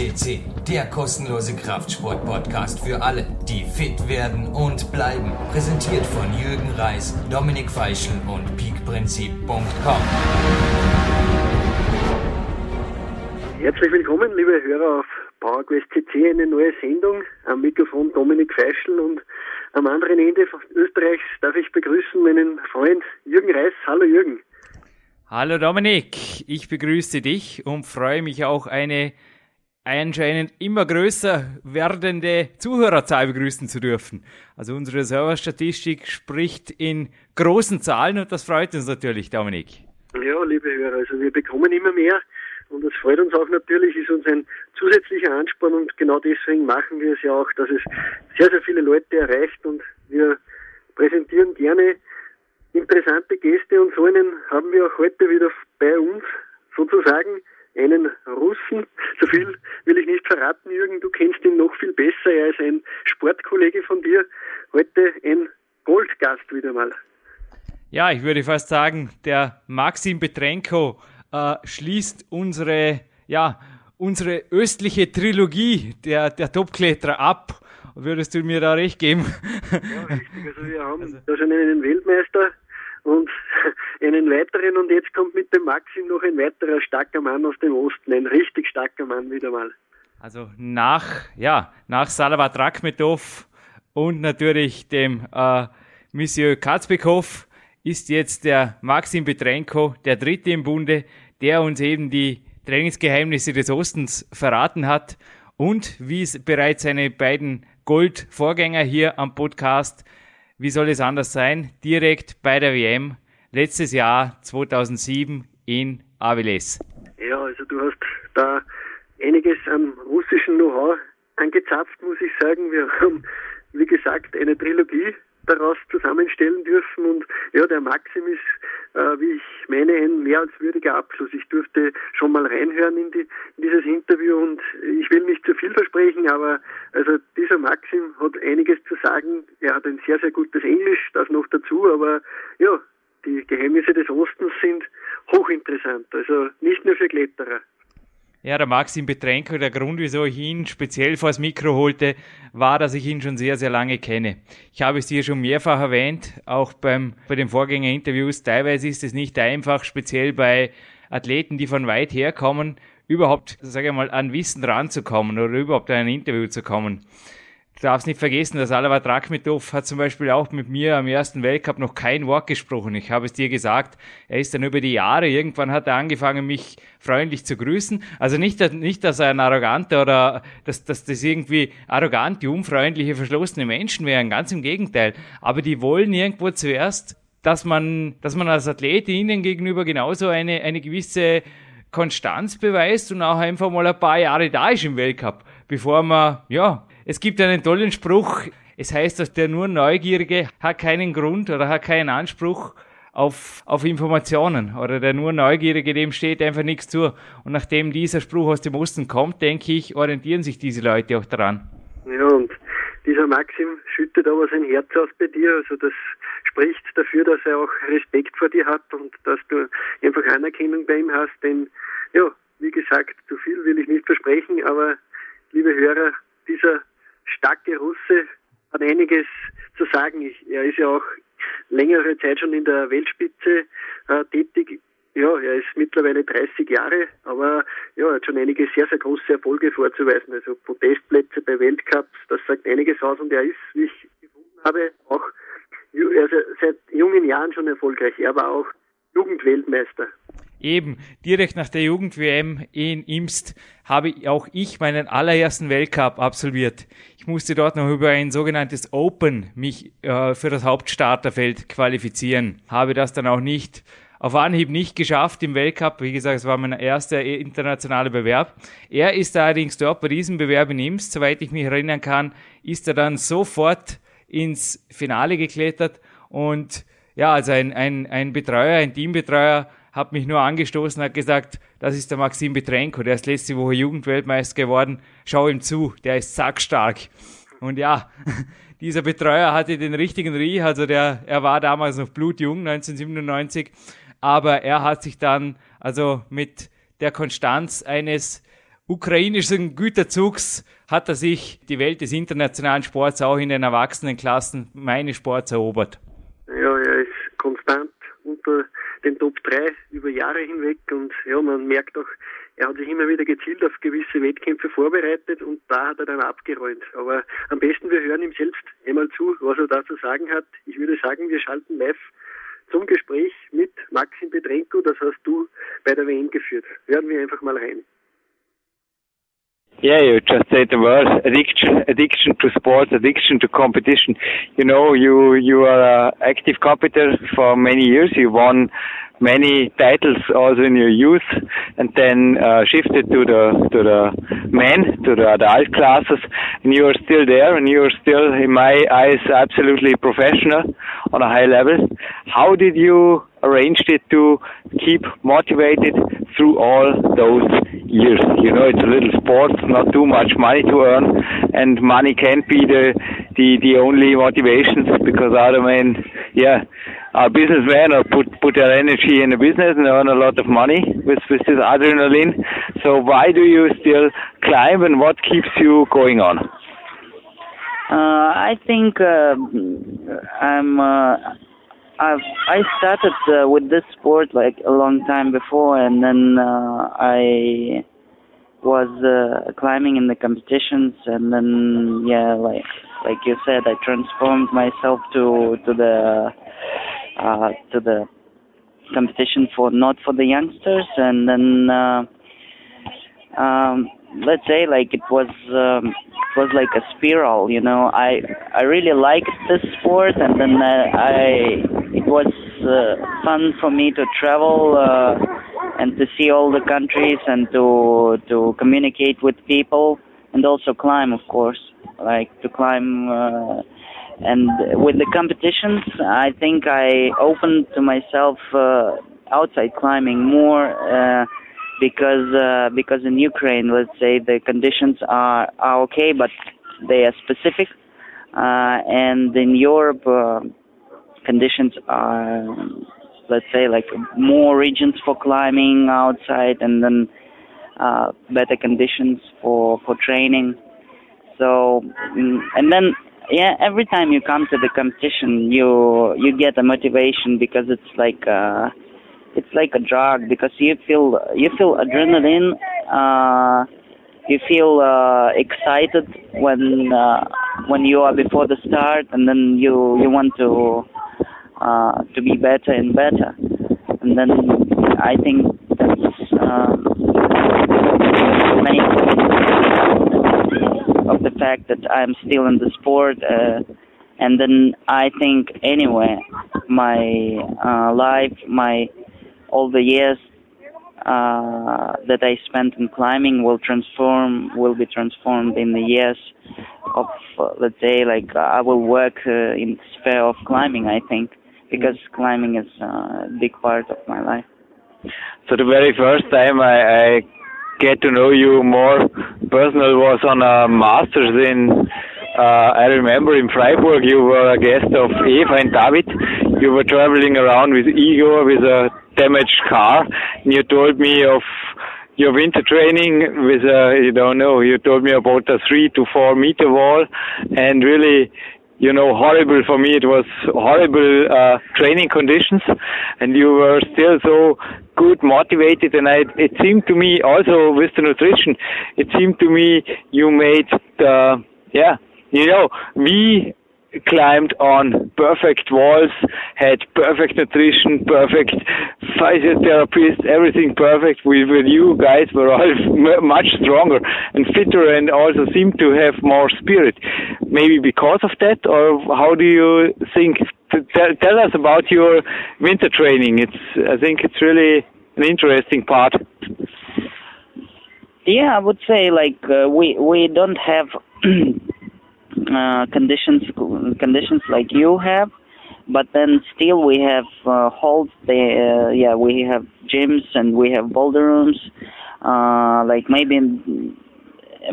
CC, der kostenlose Kraftsport-Podcast für alle, die fit werden und bleiben. Präsentiert von Jürgen Reis, Dominik Feischl und peakprinzip.com. Herzlich willkommen, liebe Hörer auf PowerQuest CC, eine neue Sendung. Am Mikrofon Dominik Feischl und am anderen Ende Österreichs darf ich begrüßen meinen Freund Jürgen Reis. Hallo Jürgen. Hallo Dominik, ich begrüße dich und freue mich auch eine anscheinend immer größer werdende Zuhörerzahl begrüßen zu dürfen. Also unsere Serverstatistik spricht in großen Zahlen und das freut uns natürlich, Dominik. Ja, liebe Hörer, also wir bekommen immer mehr und das freut uns auch natürlich, ist uns ein zusätzlicher Ansporn und genau deswegen machen wir es ja auch, dass es sehr, sehr viele Leute erreicht und wir präsentieren gerne interessante Gäste und so einen haben wir auch heute wieder bei uns, sozusagen einen Russen. So viel will ich nicht verraten, Jürgen, du kennst ihn besser. Er ist ein Sportkollege von dir. Heute ein Goldgast wieder mal. Ja, ich würde fast sagen, der Maxim Petrenko äh, schließt unsere, ja, unsere östliche Trilogie der, der Topkletterer ab. Würdest du mir da recht geben? Ja, richtig. Also wir haben also. da schon einen Weltmeister und einen weiteren und jetzt kommt mit dem Maxim noch ein weiterer starker Mann aus dem Osten, ein richtig starker Mann wieder mal. Also nach, ja, nach Salavat Rakhmetov und natürlich dem äh, Monsieur Katzbekow ist jetzt der Maxim Petrenko, der dritte im Bunde, der uns eben die Trainingsgeheimnisse des Ostens verraten hat und wie es bereits seine beiden Gold-Vorgänger hier am Podcast, wie soll es anders sein, direkt bei der WM letztes Jahr 2007 in Aviles. Ja, also du hast da einiges an russischen Know-how angezapft, muss ich sagen. Wir haben, wie gesagt, eine Trilogie daraus zusammenstellen dürfen. Und ja, der Maxim ist, äh, wie ich meine, ein mehr als würdiger Abschluss. Ich durfte schon mal reinhören in, die, in dieses Interview und ich will nicht zu viel versprechen, aber also dieser Maxim hat einiges zu sagen. Er hat ein sehr, sehr gutes Englisch, das noch dazu, aber ja, die Geheimnisse des Ostens sind hochinteressant. Also nicht nur für Kletterer. Ja, der Maxim Betrenko, der Grund, wieso ich ihn speziell vors Mikro holte, war, dass ich ihn schon sehr, sehr lange kenne. Ich habe es dir schon mehrfach erwähnt, auch beim, bei den Vorgängerinterviews. Teilweise ist es nicht einfach, speziell bei Athleten, die von weit her kommen, überhaupt, sage ich mal, an Wissen ranzukommen oder überhaupt an ein Interview zu kommen. Du darfst nicht vergessen, dass Alavat Rakhmetov hat zum Beispiel auch mit mir am ersten Weltcup noch kein Wort gesprochen. Ich habe es dir gesagt. Er ist dann über die Jahre, irgendwann hat er angefangen, mich freundlich zu grüßen. Also nicht, nicht dass er ein arroganter oder dass, dass das irgendwie arrogante, unfreundliche, verschlossene Menschen wären. Ganz im Gegenteil. Aber die wollen irgendwo zuerst, dass man, dass man als Athlet ihnen gegenüber genauso eine, eine gewisse Konstanz beweist und auch einfach mal ein paar Jahre da ist im Weltcup, bevor man, ja, es gibt einen tollen Spruch. Es heißt, dass der nur Neugierige hat keinen Grund oder hat keinen Anspruch auf, auf Informationen oder der nur Neugierige, dem steht einfach nichts zu. Und nachdem dieser Spruch aus dem Osten kommt, denke ich, orientieren sich diese Leute auch daran. Ja, und dieser Maxim schüttet aber sein Herz aus bei dir. Also das spricht dafür, dass er auch Respekt vor dir hat und dass du einfach Anerkennung bei ihm hast. Denn ja, wie gesagt, zu viel will ich nicht versprechen, aber liebe Hörer, dieser starke Russe, hat einiges zu sagen. Ich, er ist ja auch längere Zeit schon in der Weltspitze äh, tätig. Ja, er ist mittlerweile 30 Jahre, aber ja, hat schon einige sehr, sehr große Erfolge vorzuweisen. Also Podestplätze bei Weltcups, das sagt einiges aus und er ist, wie ich gefunden habe, auch also seit jungen Jahren schon erfolgreich. Er war auch Jugendweltmeister. Eben, direkt nach der Jugend-WM in Imst habe auch ich meinen allerersten Weltcup absolviert. Ich musste dort noch über ein sogenanntes Open mich äh, für das Hauptstarterfeld qualifizieren. Habe das dann auch nicht auf Anhieb nicht geschafft im Weltcup. Wie gesagt, es war mein erster internationaler Bewerb. Er ist allerdings dort bei diesem Bewerb in Imst, soweit ich mich erinnern kann, ist er dann sofort ins Finale geklettert und ja, also ein, ein, ein Betreuer, ein Teambetreuer hat mich nur angestoßen, hat gesagt, das ist der Maxim Betrenko, der ist letzte Woche Jugendweltmeister geworden, schau ihm zu, der ist sackstark. Und ja, dieser Betreuer hatte den richtigen Riech, also der, er war damals noch blutjung, 1997, aber er hat sich dann also mit der Konstanz eines ukrainischen Güterzugs hat er sich die Welt des internationalen Sports auch in den Erwachsenenklassen meines Sports erobert. Ja, er ist konstant unter den Top 3 über Jahre hinweg und ja, man merkt auch, er hat sich immer wieder gezielt auf gewisse Wettkämpfe vorbereitet und da hat er dann abgeräumt. Aber am besten wir hören ihm selbst einmal zu, was er da zu sagen hat. Ich würde sagen, wir schalten live zum Gespräch mit Maxim Petrenko, das hast du bei der WM geführt. Hören wir einfach mal rein. Yeah, you just said the word addiction, addiction to sports, addiction to competition. You know, you you are an active competitor for many years. You won many titles also in your youth, and then uh, shifted to the to the men, to the adult classes. And you are still there, and you are still, in my eyes, absolutely professional on a high level. How did you arrange it to keep motivated through all those years. You know, it's a little sport, not too much money to earn, and money can't be the the the only motivation because other men, yeah, are businessmen or put put their energy in the business and earn a lot of money with with this adrenaline. So why do you still climb, and what keeps you going on? Uh, I think uh, I'm. Uh, I've I started uh, with this sport like a long time before, and then uh, I was uh, climbing in the competitions, and then yeah, like like you said, I transformed myself to to the uh, to the competition for not for the youngsters, and then uh, um, let's say like it was. Um, it was like a spiral you know i i really liked this sport and then i was uh, fun for me to travel uh, and to see all the countries and to to communicate with people and also climb of course. Like to climb uh, and with the competitions i think i opened to myself uh, outside climbing more uh, because uh, because in Ukraine, let's say the conditions are are okay, but they are specific, uh, and in Europe, uh, conditions are let's say like more regions for climbing outside, and then uh, better conditions for for training. So mm, and then yeah, every time you come to the competition, you you get a motivation because it's like. Uh, it's like a drug because you feel you feel adrenaline uh you feel uh excited when uh when you are before the start and then you you want to uh to be better and better and then i think that's um of the fact that i'm still in the sport uh and then i think anyway my uh life my all the years uh, that I spent in climbing will transform, will be transformed in the years of, uh, let's say, like uh, I will work uh, in sphere of climbing. I think because climbing is a big part of my life. So the very first time I, I get to know you more personal was on a masters in uh, I remember in Freiburg you were a guest of Eva and David. You were traveling around with Igor with a damaged car. And you told me of your winter training with a, you don't know, you told me about a three to four meter wall and really, you know, horrible for me. It was horrible uh, training conditions, and you were still so good, motivated. And I, it seemed to me also with the nutrition, it seemed to me you made the, yeah, you know, we climbed on perfect walls, had perfect nutrition, perfect physiotherapists, everything perfect. We, with you guys were all much stronger and fitter and also seemed to have more spirit. Maybe because of that, or how do you think? Tell, tell us about your winter training. It's, I think it's really an interesting part. Yeah, I would say like uh, we we don't have uh, conditions conditions like you have but then still we have uh, halls they uh, yeah we have gyms and we have boulder rooms uh like maybe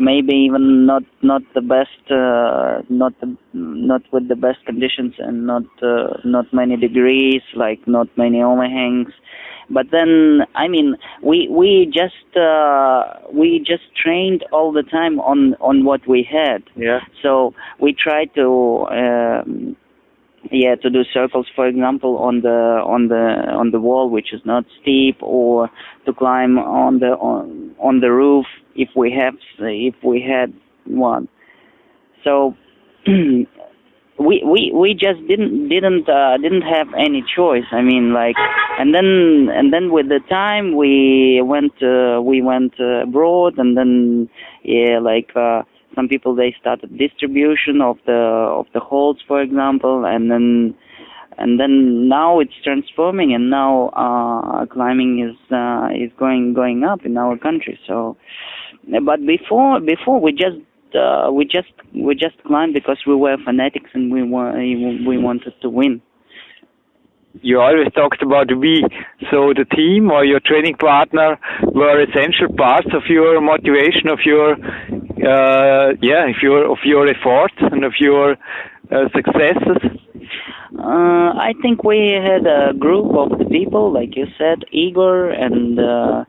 maybe even not not the best uh not the, not with the best conditions and not uh, not many degrees like not many overhangs but then I mean we we just uh, we just trained all the time on on what we had. Yeah. So we tried to. Um, yeah, to do circles, for example, on the on the on the wall, which is not steep, or to climb on the on on the roof if we have if we had one. So we we we just didn't didn't uh, didn't have any choice. I mean, like, and then and then with the time we went uh, we went uh, abroad, and then yeah, like uh, some people they started distribution of the of the holds, for example, and then and then now it's transforming, and now uh, climbing is uh, is going going up in our country. So, but before before we just uh, we just we just climbed because we were fanatics and we were we wanted to win. You always talked about the we, so the team or your training partner were essential parts of your motivation, of your uh, yeah, of your of your efforts and of your uh, successes. Uh, I think we had a group of the people, like you said, Igor and uh,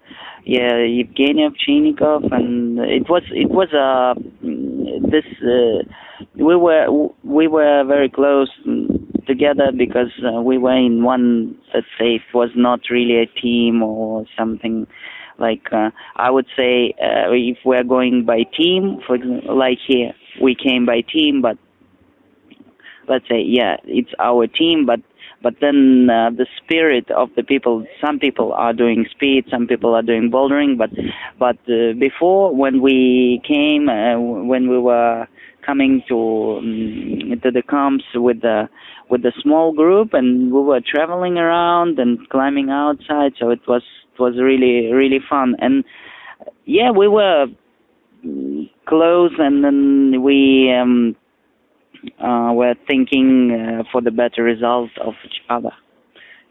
yeah, Evgeny Ovchinnikov, and it was it was a uh, this uh, we were we were very close together because uh, we were in one let's say it was not really a team or something like uh, I would say uh, if we're going by team for example like here we came by team but let's say yeah it's our team but but then uh, the spirit of the people some people are doing speed some people are doing bouldering but but uh, before when we came uh, when we were coming to um, to the camps with the with the small group and we were traveling around and climbing outside so it was was really really fun and yeah we were close and then we um uh, were thinking uh, for the better result of each other.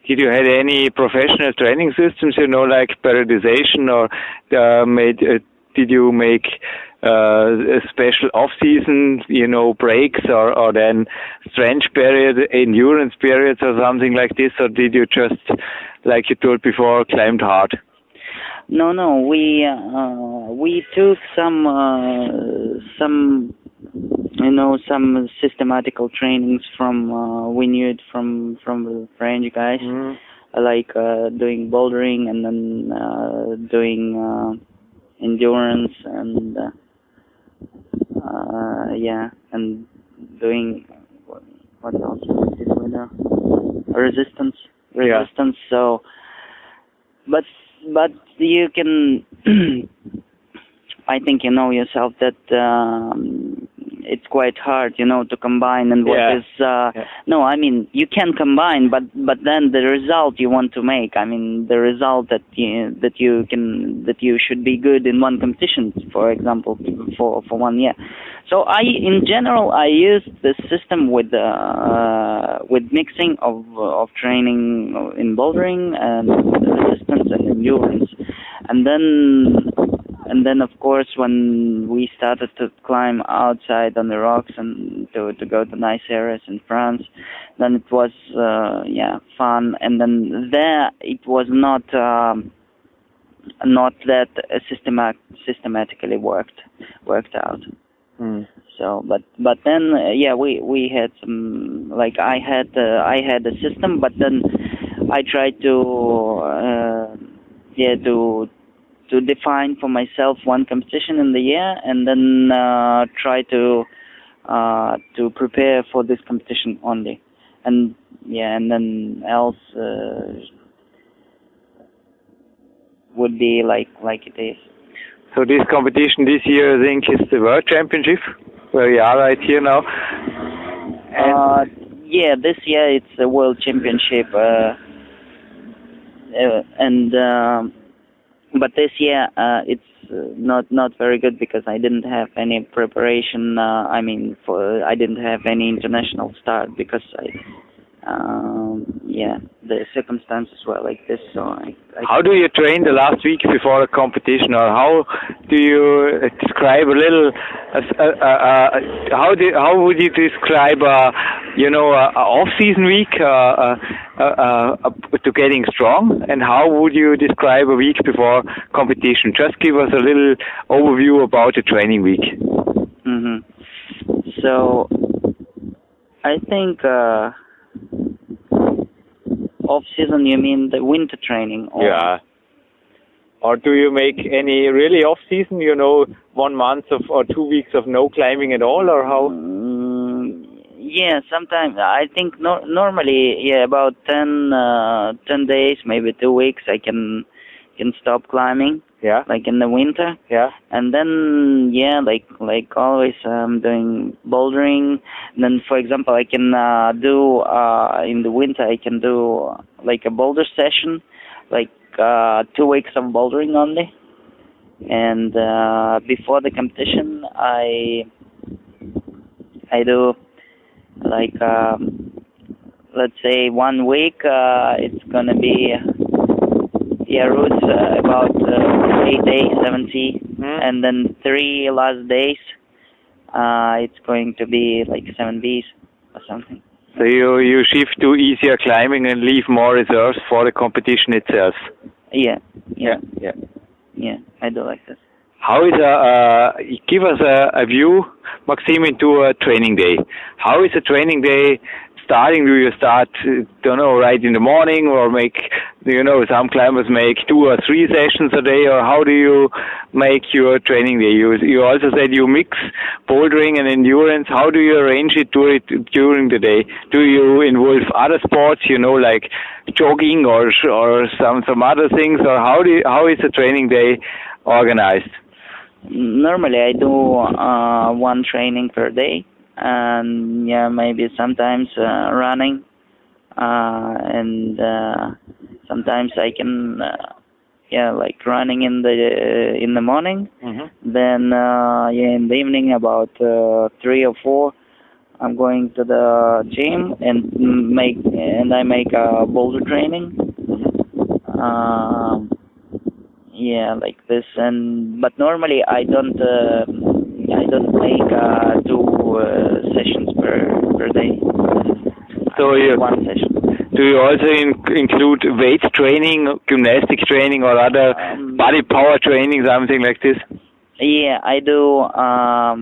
Did you have any professional training systems, you know, like periodization, or uh, made? Uh, did you make uh, a special off-season, you know, breaks, or or then strength period, endurance periods, or something like this, or did you just, like you told before, climbed hard? No, no, we uh, we took some uh, some you know some systematical trainings from uh, we knew it from from the French guys mm. like uh, doing bouldering and then uh, doing uh, endurance and uh, uh, yeah and doing what, what else did we do? resistance resistance yeah. so but but you can I think you know yourself that um, it's quite hard, you know, to combine and what yeah. is uh, yeah. no, I mean you can combine, but but then the result you want to make, I mean the result that you that you can that you should be good in one competition, for example, for for one year. So I, in general, I use the system with uh, with mixing of of training in bouldering and resistance and endurance, and then and then of course when we started to climb outside on the rocks and to to go to nice areas in France then it was uh, yeah fun and then there it was not um, not that systemat systematically worked worked out mm. so but but then uh, yeah we we had some like I had uh, I had a system but then I tried to uh, yeah to to define for myself one competition in the year and then uh, try to uh, to prepare for this competition only. And yeah and then else uh, would be like like it is. So this competition this year i think is the world championship where we are right here now. Uh, yeah this year it's a world championship uh, uh and um, but this year uh, it's uh, not not very good because I didn't have any preparation. Uh, I mean, for I didn't have any international start because I, um, yeah, the circumstances were like this. So I, I How do you train the last week before a competition, or how do you uh, describe a little? Uh, uh, uh, how do how would you describe, uh, you know, a off-season week uh, uh, to getting strong, and how would you describe a week before competition? Just give us a little overview about the training week. hmm So I think uh, off season. You mean the winter training? Or, Yeah. Or do you make any really off season? You know, one month of or two weeks of no climbing at all, or how? Mm, yeah, sometimes I think no, normally yeah about 10, uh, 10 days, maybe two weeks. I can can stop climbing Yeah, like in the winter. yeah. and then yeah like like always i'm doing bouldering and then for example i can uh, do uh in the winter i can do like a boulder session like uh two weeks of bouldering only and uh before the competition i i do like um let's say one week uh it's gonna be yeah routes uh, about uh, eight days seventy Hmm. and then three last days uh it's going to be like seven Bs or something. So you you shift to easier climbing and leave more reserves for the competition itself. Yeah, yeah, yeah. yeah. I do like this. How is a uh, give us a, a view, Maxime, into a training day? How is a training day starting? Do you start, uh, don't know, right in the morning, or make, you know, some climbers make two or three sessions a day, or how do you make your training day? You you also said you mix bouldering and endurance. How do you arrange it during during the day? Do you involve other sports, you know, like jogging or or some some other things, or how do you, how is a training day organized? Normally, I do uh, one training per day, and yeah, maybe sometimes uh, running, uh, and uh, sometimes I can, uh, yeah, like running in the in the morning. Mm-hmm. Then uh, yeah, in the evening about uh, three or four, I'm going to the gym and make and I make a boulder training. Um, yeah, like this. And but normally I don't uh, I don't make uh, two uh, sessions per per day. So you- one session. Do you also in- include weight training, gymnastic training, or other Um, body power training, something like this? Yeah, I do um,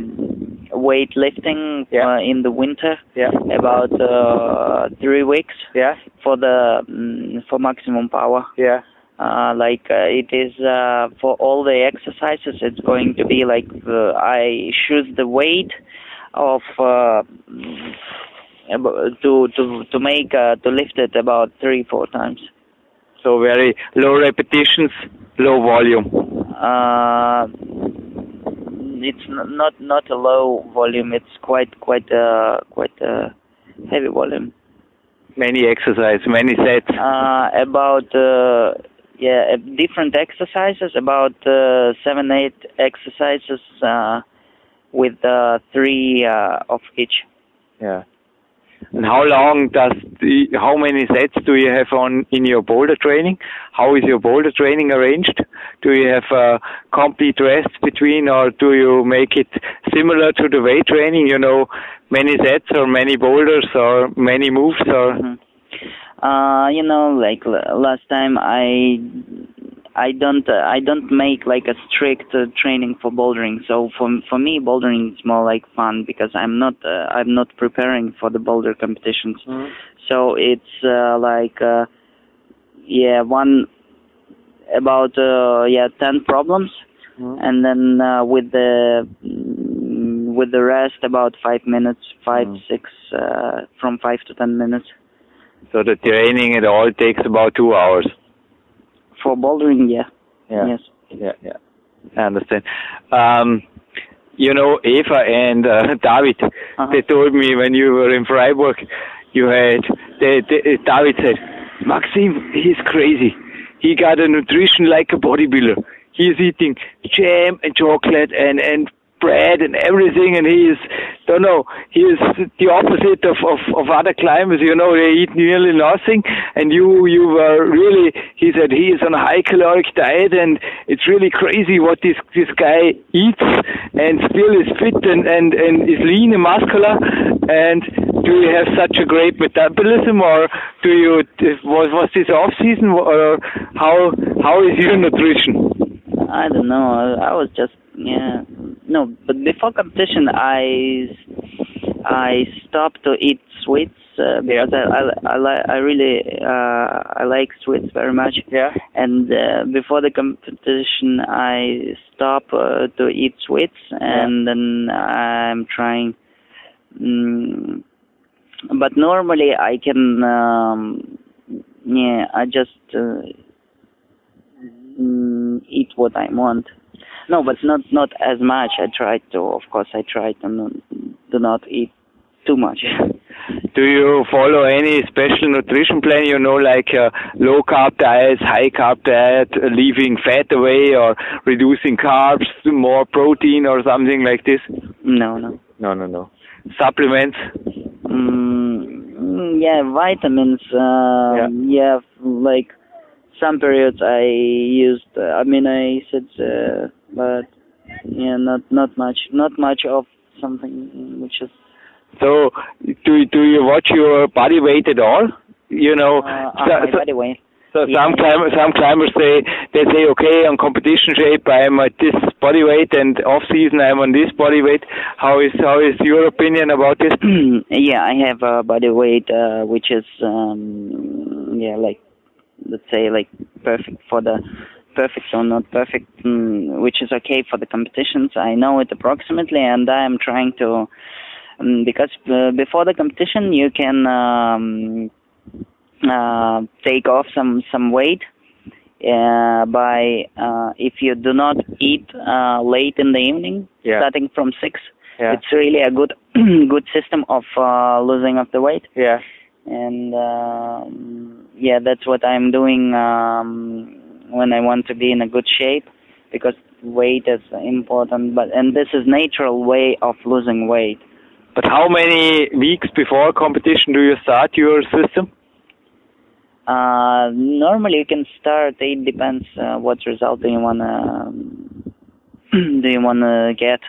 weightlifting Yeah. uh, in the winter. Yeah. About uh, three weeks. Yeah, for the mm, for maximum power. yeah. Uh, like uh, it is uh, for all the exercises, it's going to be like the, I choose the weight of uh, to to to make uh, to lift it about three four times. So very low repetitions, low volume. Uh, it's not not a low volume. It's quite quite uh, quite a heavy volume. Many exercises many sets. uh, about uh, yeah uh, different exercises about uh, seven eight exercises uh, with uh, three uh, of each Yeah. And how long does the, how many sets do you have on in your boulder training? How is your boulder training arranged? Do you have a complete rest between, or do you make it similar to the weight training? You know, many sets or many boulders or many moves or. Mhm. Uh you know like l- last time i i don't uh, i don't make like a strict uh, training for bouldering. So for for me bouldering is more like fun because i'm not uh, i'm not preparing for the boulder competitions. So it's uh, like uh, yeah one about uh, yeah 10 problems. And then uh, with the mm, with the rest about 5 minutes 5 Mm. 6 uh, from 5 to 10 minutes So the training it all takes about two hours. for bouldering yeah Yeah. yes Yeah, yeah. I understand. Um, you know, Eva and uh, David, Uh-huh. they told me when you were in Freiburg, you had, they, they, David said, Maxim, he's crazy. He got a nutrition like a bodybuilder. He's eating jam and chocolate and, and bread and everything, and he is, don't know, he is the opposite of, of, of other climbers. You know, they eat nearly nothing, and you you were really. He said he is on a high caloric diet, and it's really crazy what this this guy eats, and still is fit and and and is lean and muscular. And do you have such a great metabolism, or do you was was this off season, or how how is your nutrition? I don't know. I was just yeah. No, but before competition, I I stopped to eat sweets uh, because I I I, li- I really uh, I like sweets very much. Yeah. And uh, before the competition, I stop uh, to eat sweets, and then I'm trying. Mm, but normally I can. Um, yeah, I just. Uh, mm, eat what I want. No, but not not as much. I try to, of course, I try to not, do not eat too much. Do you follow any special nutrition plan? You know, like uh, low carb diets, high carb diet, leaving fat away, or reducing carbs, more protein, or something like this? No, no. No, no, no. Supplements? Mm, yeah, vitamins. Uh, yeah. yeah, like some periods I used uh, amino acids, uh, but yeah, not not much, not much of something which is. So, do do you watch your body weight at all? You know, uh, so, my so, body weight. so Yeah. some climbers, some climbers say they say, okay, on competition shape I'm at this body weight, and off season I'm on this body weight. How is how is your opinion about this? yeah, I have a body weight uh, which is um, yeah, like let's say like perfect for the perfect or not perfect, mm, which is okay for the competitions. I know it approximately, and I am trying to um, because uh, before the competition you can um, uh, take off some some weight uh, by uh, if you do not eat uh, late in the evening, Yeah. starting from six. Yeah. It's really a good good system of uh, losing of the weight Yeah. and um, yeah, that's what I'm doing um, when I want to be in a good shape because weight is important. But and this is natural way of losing weight. But how many weeks before competition do you start your system? Uh, normally you can start. It depends uh, what result do you wanna do you wanna get.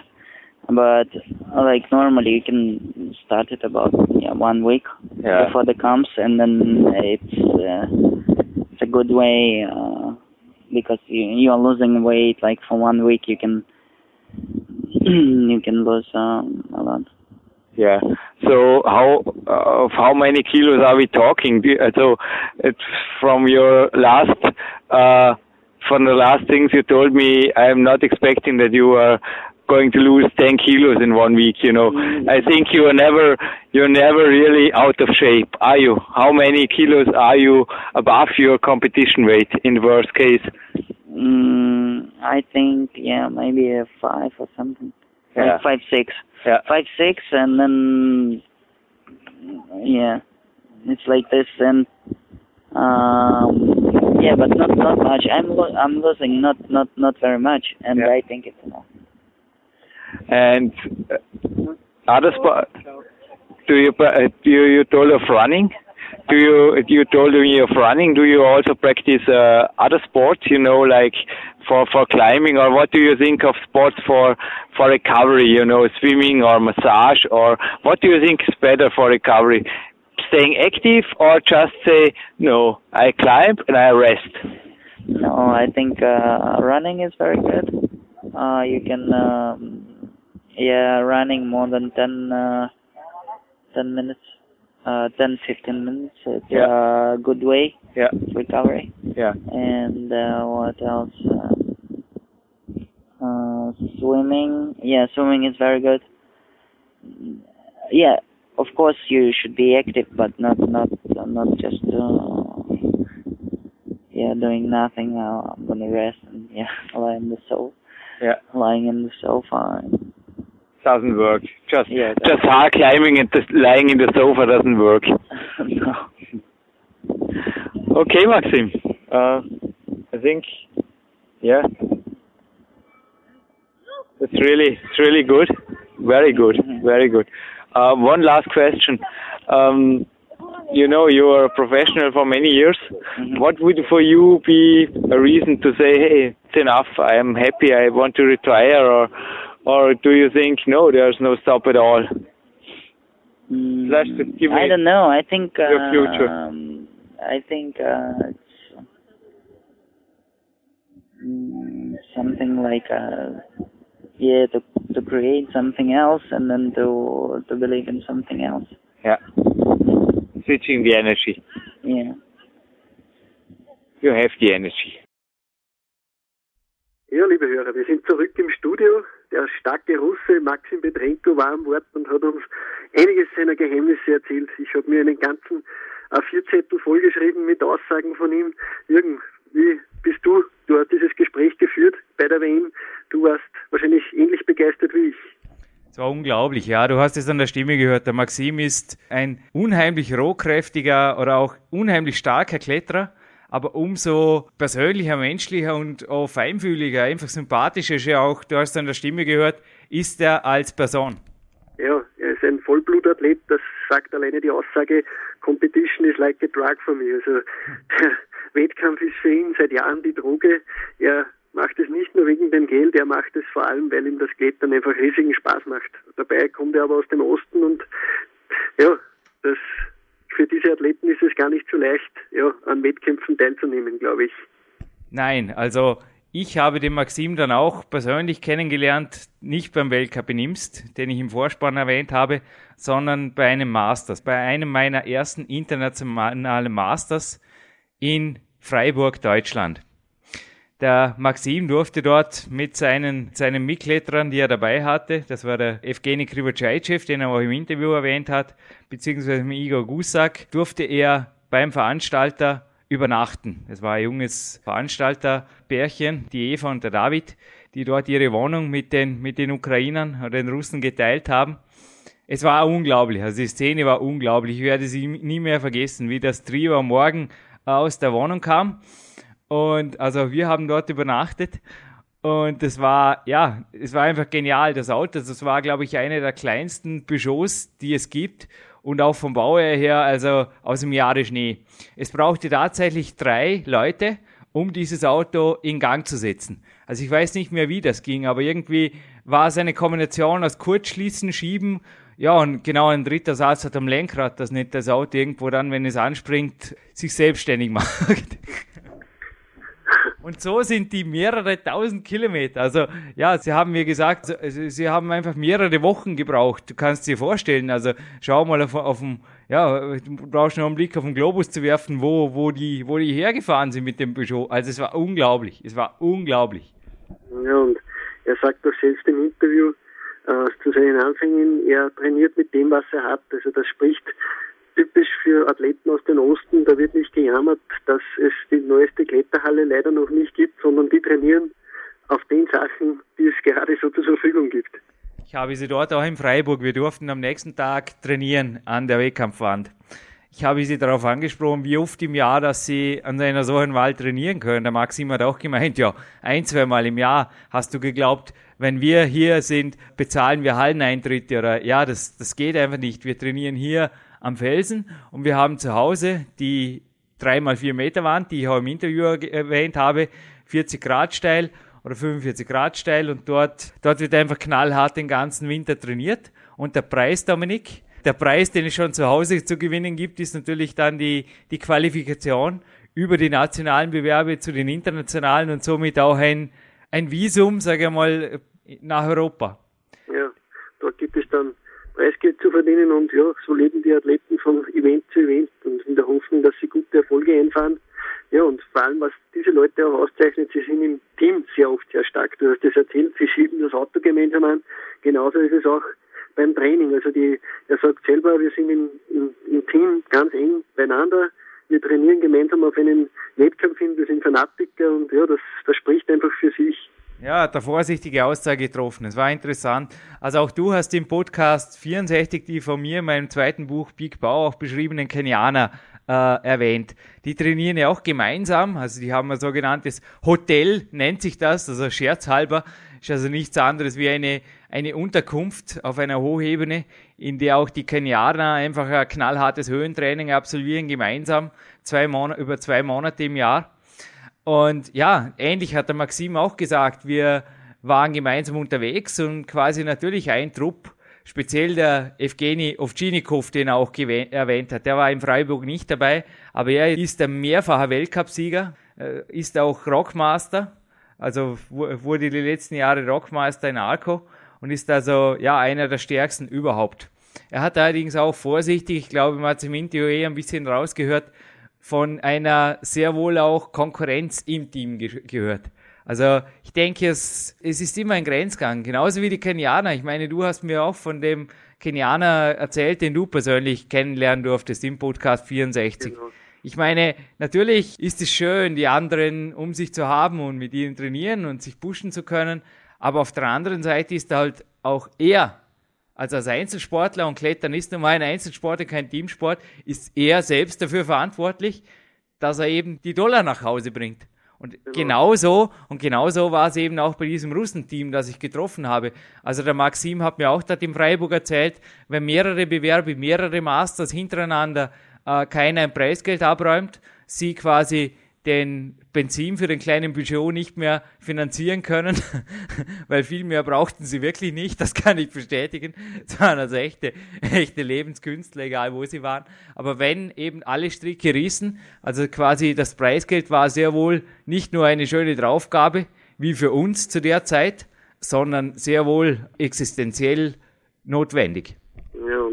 But like normally you can start it about yeah one week Yeah. before the comps, and then it's uh, it's a good way uh, because you you are losing weight. Like for one week you can you can lose um, a lot. Yeah. So how uh, how many kilos are we talking? Uh, So it's from your last uh, from the last things you told me. I am not expecting that you are going to lose 10 kilos in one week. You know, I think you are never you're never really out of shape, are you? How many kilos are you above your competition weight in the worst case? Mm, I think yeah maybe a five or something. Yeah. Like five six. Yeah. Five six and then yeah, it's like this and um yeah, but not not much. I'm lo- I'm losing not not not very much, and Yeah. I think it's enough. And uh, other sport? Do you uh, do you, you told of running? Do you you told me of running? Do you also practice uh, other sports? You know, like for for climbing, or what do you think of sports for for recovery? You know, swimming or massage, or what do you think is better for recovery? Staying active, or just say no? I climb and I rest. No, I think uh, running is very good. Uh, you can, um, yeah, running more than 10, uh, 10 minutes, uh, 10, 15 minutes. It's Yeah. a good way Yeah, recovery. yeah, And uh, what else? Uh, uh, swimming. Yeah, swimming is very good. Yeah, of course you should be active, but not not not just uh, yeah doing nothing. Uh, I'm gonna rest and yeah lie in the sofa, yeah. lying in the sofa. And, Doesn't work. Just Yeah, it just hard climbing and just lying in the sofa doesn't work. no. Okay, Maxim. Uh, I think, yeah. It's really, it's really good. Very good, mm-hmm. very good. Uh, one last question. Um, you know, you are a professional for many years. Mm-hmm. What would for you be a reason to say, hey, it's enough. I am happy. I want to retire, or, or do you think no, there's no stop at all? Mm, I don't know. I think your uh, future. Um, I think uh, mm, something like uh, yeah, to to create something else and then to to believe in something else. Yeah. Switching the energy. Yeah. You have the energy. Ja, liebe Hörer, wir sind zurück im Studio. Der starke Russe Maxim Petrenko war am Wort und hat uns einiges seiner Geheimnisse erzählt. Ich habe mir einen ganzen A4-Zettel vollgeschrieben mit Aussagen von ihm. Jürgen, wie bist du? Du hast dieses Gespräch geführt bei der WM. Du warst wahrscheinlich ähnlich begeistert wie ich. Es war unglaublich, ja. Du hast es an der Stimme gehört. Der Maxim ist ein unheimlich rohkräftiger oder auch unheimlich starker Kletterer, aber umso persönlicher, menschlicher und auch feinfühliger, einfach sympathischer ist er auch, du hast an der Stimme gehört, ist er als Person. Ja, er ist ein Vollblutathlet, das sagt alleine die Aussage, Competition is like a drug for me. Also der Wettkampf ist für ihn seit Jahren die Droge. Er macht es nicht nur wegen dem Geld, er macht es vor allem, weil ihm das Klettern einfach riesigen Spaß macht. Dabei kommt er aber aus dem Osten und ja, das für diese Athleten ist es gar nicht so leicht, ja, an Wettkämpfen teilzunehmen, glaube ich. Nein, also ich habe den Maxim dann auch persönlich kennengelernt, nicht beim Weltcup in Imst, den ich im Vorspann erwähnt habe, sondern bei einem Masters, bei einem meiner ersten internationalen Masters in Freiburg, Deutschland. Der Maxim durfte dort mit seinen, seinen Mitkletterern, die er dabei hatte, das war der Evgeny Krivotscheichev, den er auch im Interview erwähnt hat, beziehungsweise mit Igor Gusak, durfte er beim Veranstalter übernachten. Es war ein junges Veranstalterbärchen, die Eva und der David, die dort ihre Wohnung mit den, mit den Ukrainern oder den Russen geteilt haben. Es war unglaublich, also die Szene war unglaublich. Ich werde sie nie mehr vergessen, wie das Trio am Morgen aus der Wohnung kam und also wir haben dort übernachtet. Und das war, ja, es war einfach genial, das Auto. Das war, glaube ich, eine der kleinsten Peugeots, die es gibt. Und auch vom Bau her, also aus dem Jahre Schnee. Es brauchte tatsächlich drei Leute, um dieses Auto in Gang zu setzen. Also ich weiß nicht mehr, wie das ging, aber irgendwie war es eine Kombination aus Kurzschließen, Schieben, ja, und genau ein dritter Satz hat am Lenkrad, dass nicht das Auto irgendwo dann, wenn es anspringt, sich selbstständig macht. Und so sind die mehrere tausend Kilometer. Also ja, sie haben mir gesagt, sie haben einfach mehrere Wochen gebraucht. Du kannst dir vorstellen, also schau mal auf, auf dem, ja, du brauchst nur einen Blick auf den Globus zu werfen, wo, wo, die, wo die hergefahren sind mit dem Peugeot. Also es war unglaublich. Es war unglaublich. Ja, und er sagt doch selbst im Interview, äh, zu seinen Anfängen, er trainiert mit dem, was er hat. Also das spricht Athleten aus dem Osten. Da wird nicht gejammert, dass es die neueste Kletterhalle leider noch nicht gibt, sondern die trainieren auf den Sachen, die es gerade so zur Verfügung gibt. Ich habe sie dort auch in Freiburg. Wir durften am nächsten Tag trainieren an der Wettkampfwand. Ich habe sie darauf angesprochen, wie oft im Jahr, dass sie an einer solchen Wald trainieren können. Der Maxim hat auch gemeint, ja, ein, zweimal im Jahr hast du geglaubt, wenn wir hier sind, bezahlen wir Halleneintritte oder ja, das, das geht einfach nicht. Wir trainieren hier am Felsen und wir haben zu Hause die 3x4 Meter Wand, die ich auch im Interview erwähnt habe, 40 Grad steil oder 45 Grad steil und dort, dort wird einfach knallhart den ganzen Winter trainiert. Und der Preis, Dominik, der Preis, den es schon zu Hause zu gewinnen gibt, ist natürlich dann die, die Qualifikation über die nationalen Bewerbe zu den internationalen und somit auch ein, ein Visum, sage ich mal, nach Europa. Ja, dort gibt es dann Preisgeld zu verdienen und ja, so leben die Athleten von Event zu Event und in der Hoffnung, dass sie gute Erfolge einfahren. Ja, und vor allem, was diese Leute auch auszeichnet, sie sind im Team sehr oft sehr stark. Du hast das erzählt, sie schieben das Auto gemeinsam an. Genauso ist es auch beim Training. Also die, er sagt selber, wir sind im, im, im Team ganz eng beieinander. Wir trainieren gemeinsam auf einen Wettkampf hin, wir sind Fanatiker und ja, das, das spricht einfach für sich. Ja, hat eine vorsichtige Aussage getroffen. Es war interessant. Also auch du hast im Podcast 64 die von mir in meinem zweiten Buch Big Bau auch beschriebenen Kenianer äh, erwähnt. Die trainieren ja auch gemeinsam. Also die haben ein sogenanntes Hotel, nennt sich das, also scherzhalber ist also nichts anderes wie eine, eine Unterkunft auf einer Hochebene, in der auch die Kenianer einfach ein knallhartes Höhentraining absolvieren, gemeinsam, zwei Monate, über zwei Monate im Jahr. Und ja, ähnlich hat der Maxim auch gesagt, wir waren gemeinsam unterwegs und quasi natürlich ein Trupp, speziell der Evgeny Ovchinikov, den er auch erwähnt hat, der war in Freiburg nicht dabei, aber er ist ein mehrfacher Weltcupsieger, äh, ist auch Rockmaster, also wurde die letzten Jahre Rockmaster in Arco und ist also ja einer der stärksten überhaupt. Er hat allerdings auch vorsichtig, ich glaube, man hat im Interview eh ein bisschen rausgehört, von einer sehr wohl auch Konkurrenz im Team ge gehört. Also ich denke, es, es ist immer ein Grenzgang, genauso wie die Kenianer. Ich meine, du hast mir auch von dem Kenianer erzählt, den du persönlich kennenlernen durftest im Podcast 64. Genau. Ich meine, natürlich ist es schön, die anderen um sich zu haben und mit ihnen trainieren und sich pushen zu können, aber auf der anderen Seite ist halt auch er also als Einzelsportler und Klettern ist nun mal ein Einzelsport und kein Teamsport, ist er selbst dafür verantwortlich, dass er eben die Dollar nach Hause bringt. Und genau. genauso, und genauso war es eben auch bei diesem Russenteam, das ich getroffen habe. Also der Maxim hat mir auch dort im Freiburg erzählt, wenn mehrere Bewerbe, mehrere Masters hintereinander äh, keiner ein Preisgeld abräumt, sie quasi den Benzin für den kleinen Budget nicht mehr finanzieren können, weil viel mehr brauchten sie wirklich nicht, das kann ich bestätigen. Es waren also echte, echte Lebenskünstler, egal wo sie waren. Aber wenn eben alle Stricke rissen, also quasi das Preisgeld war sehr wohl nicht nur eine schöne Draufgabe, wie für uns zu der Zeit, sondern sehr wohl existenziell notwendig. Ja,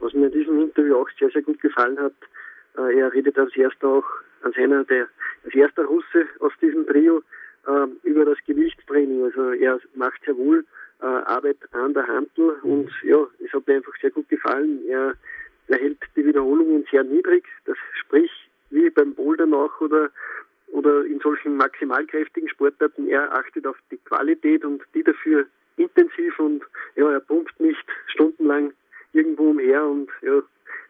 was mir in diesem Interview auch sehr, sehr gut gefallen hat, äh, er redet als erster auch als einer der, als erster Russe aus diesem Trio äh, über das Gewichtstraining. Also er macht sehr wohl äh, Arbeit an der Handel und ja, es hat mir einfach sehr gut gefallen. Er, er hält die Wiederholungen sehr niedrig, das sprich wie beim Bouldern auch oder oder in solchen maximalkräftigen Sportarten, er achtet auf die Qualität und die dafür intensiv und ja, er pumpt nicht stundenlang irgendwo umher und ja,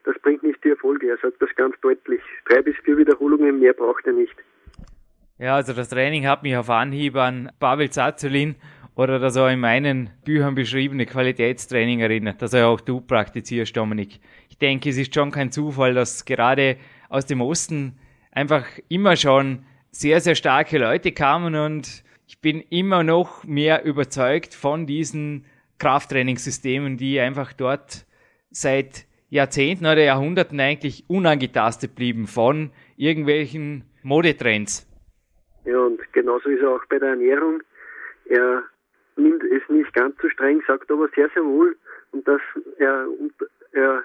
das bringt nicht die Erfolge. Er sagt das ganz deutlich. Drei bis vier Wiederholungen mehr braucht er nicht. Ja, also das Training hat mich auf Anhieb an Pavel Zazulin oder das auch in meinen Büchern beschriebene Qualitätstraining erinnert, das auch du praktizierst, Dominik. Ich denke, es ist schon kein Zufall, dass gerade aus dem Osten einfach immer schon sehr, sehr starke Leute kamen und ich bin immer noch mehr überzeugt von diesen Krafttrainingssystemen, die einfach dort seit Jahrzehnten oder Jahrhunderten eigentlich unangetastet blieben von irgendwelchen Modetrends. Ja, und genauso ist er auch bei der Ernährung. Er nimmt es nicht ganz so streng, sagt aber sehr, sehr wohl, und dass er, und er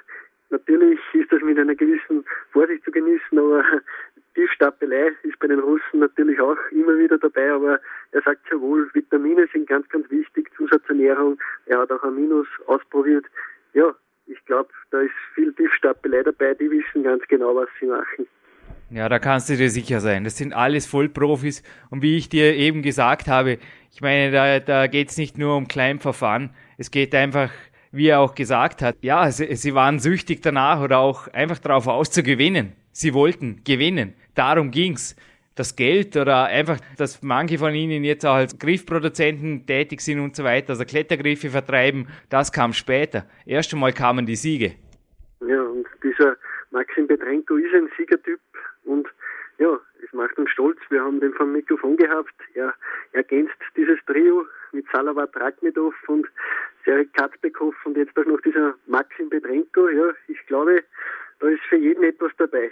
natürlich ist das mit einer gewissen Vorsicht zu genießen, aber Tiefstapelei ist bei den Russen natürlich auch immer wieder dabei, aber er sagt sehr wohl, Vitamine sind ganz, ganz wichtig, Zusatzernährung. Er hat auch Aminos ausprobiert. Ja, ich glaube, da ist viel Tiefstapelei dabei, die wissen ganz genau, was sie machen. Ja, da kannst du dir sicher sein. Das sind alles Vollprofis. Und wie ich dir eben gesagt habe, ich meine, da, da geht es nicht nur um Kleinverfahren. Es geht einfach, wie er auch gesagt hat, ja, sie, sie waren süchtig danach oder auch einfach darauf aus zu gewinnen. Sie wollten gewinnen. Darum ging's das Geld oder einfach, dass manche von ihnen jetzt auch als Griffproduzenten tätig sind und so weiter, also Klettergriffe vertreiben, das kam später. Erst einmal kamen die Siege. Ja, und dieser Maxim Petrenko ist ein Siegertyp und ja, es macht uns stolz. Wir haben den vom Mikrofon gehabt. Er ergänzt dieses Trio mit Salavat Rakmedov und Serek Katzbekow und jetzt auch noch dieser Maxim Petrenko. Ja, ich glaube, da ist für jeden etwas dabei.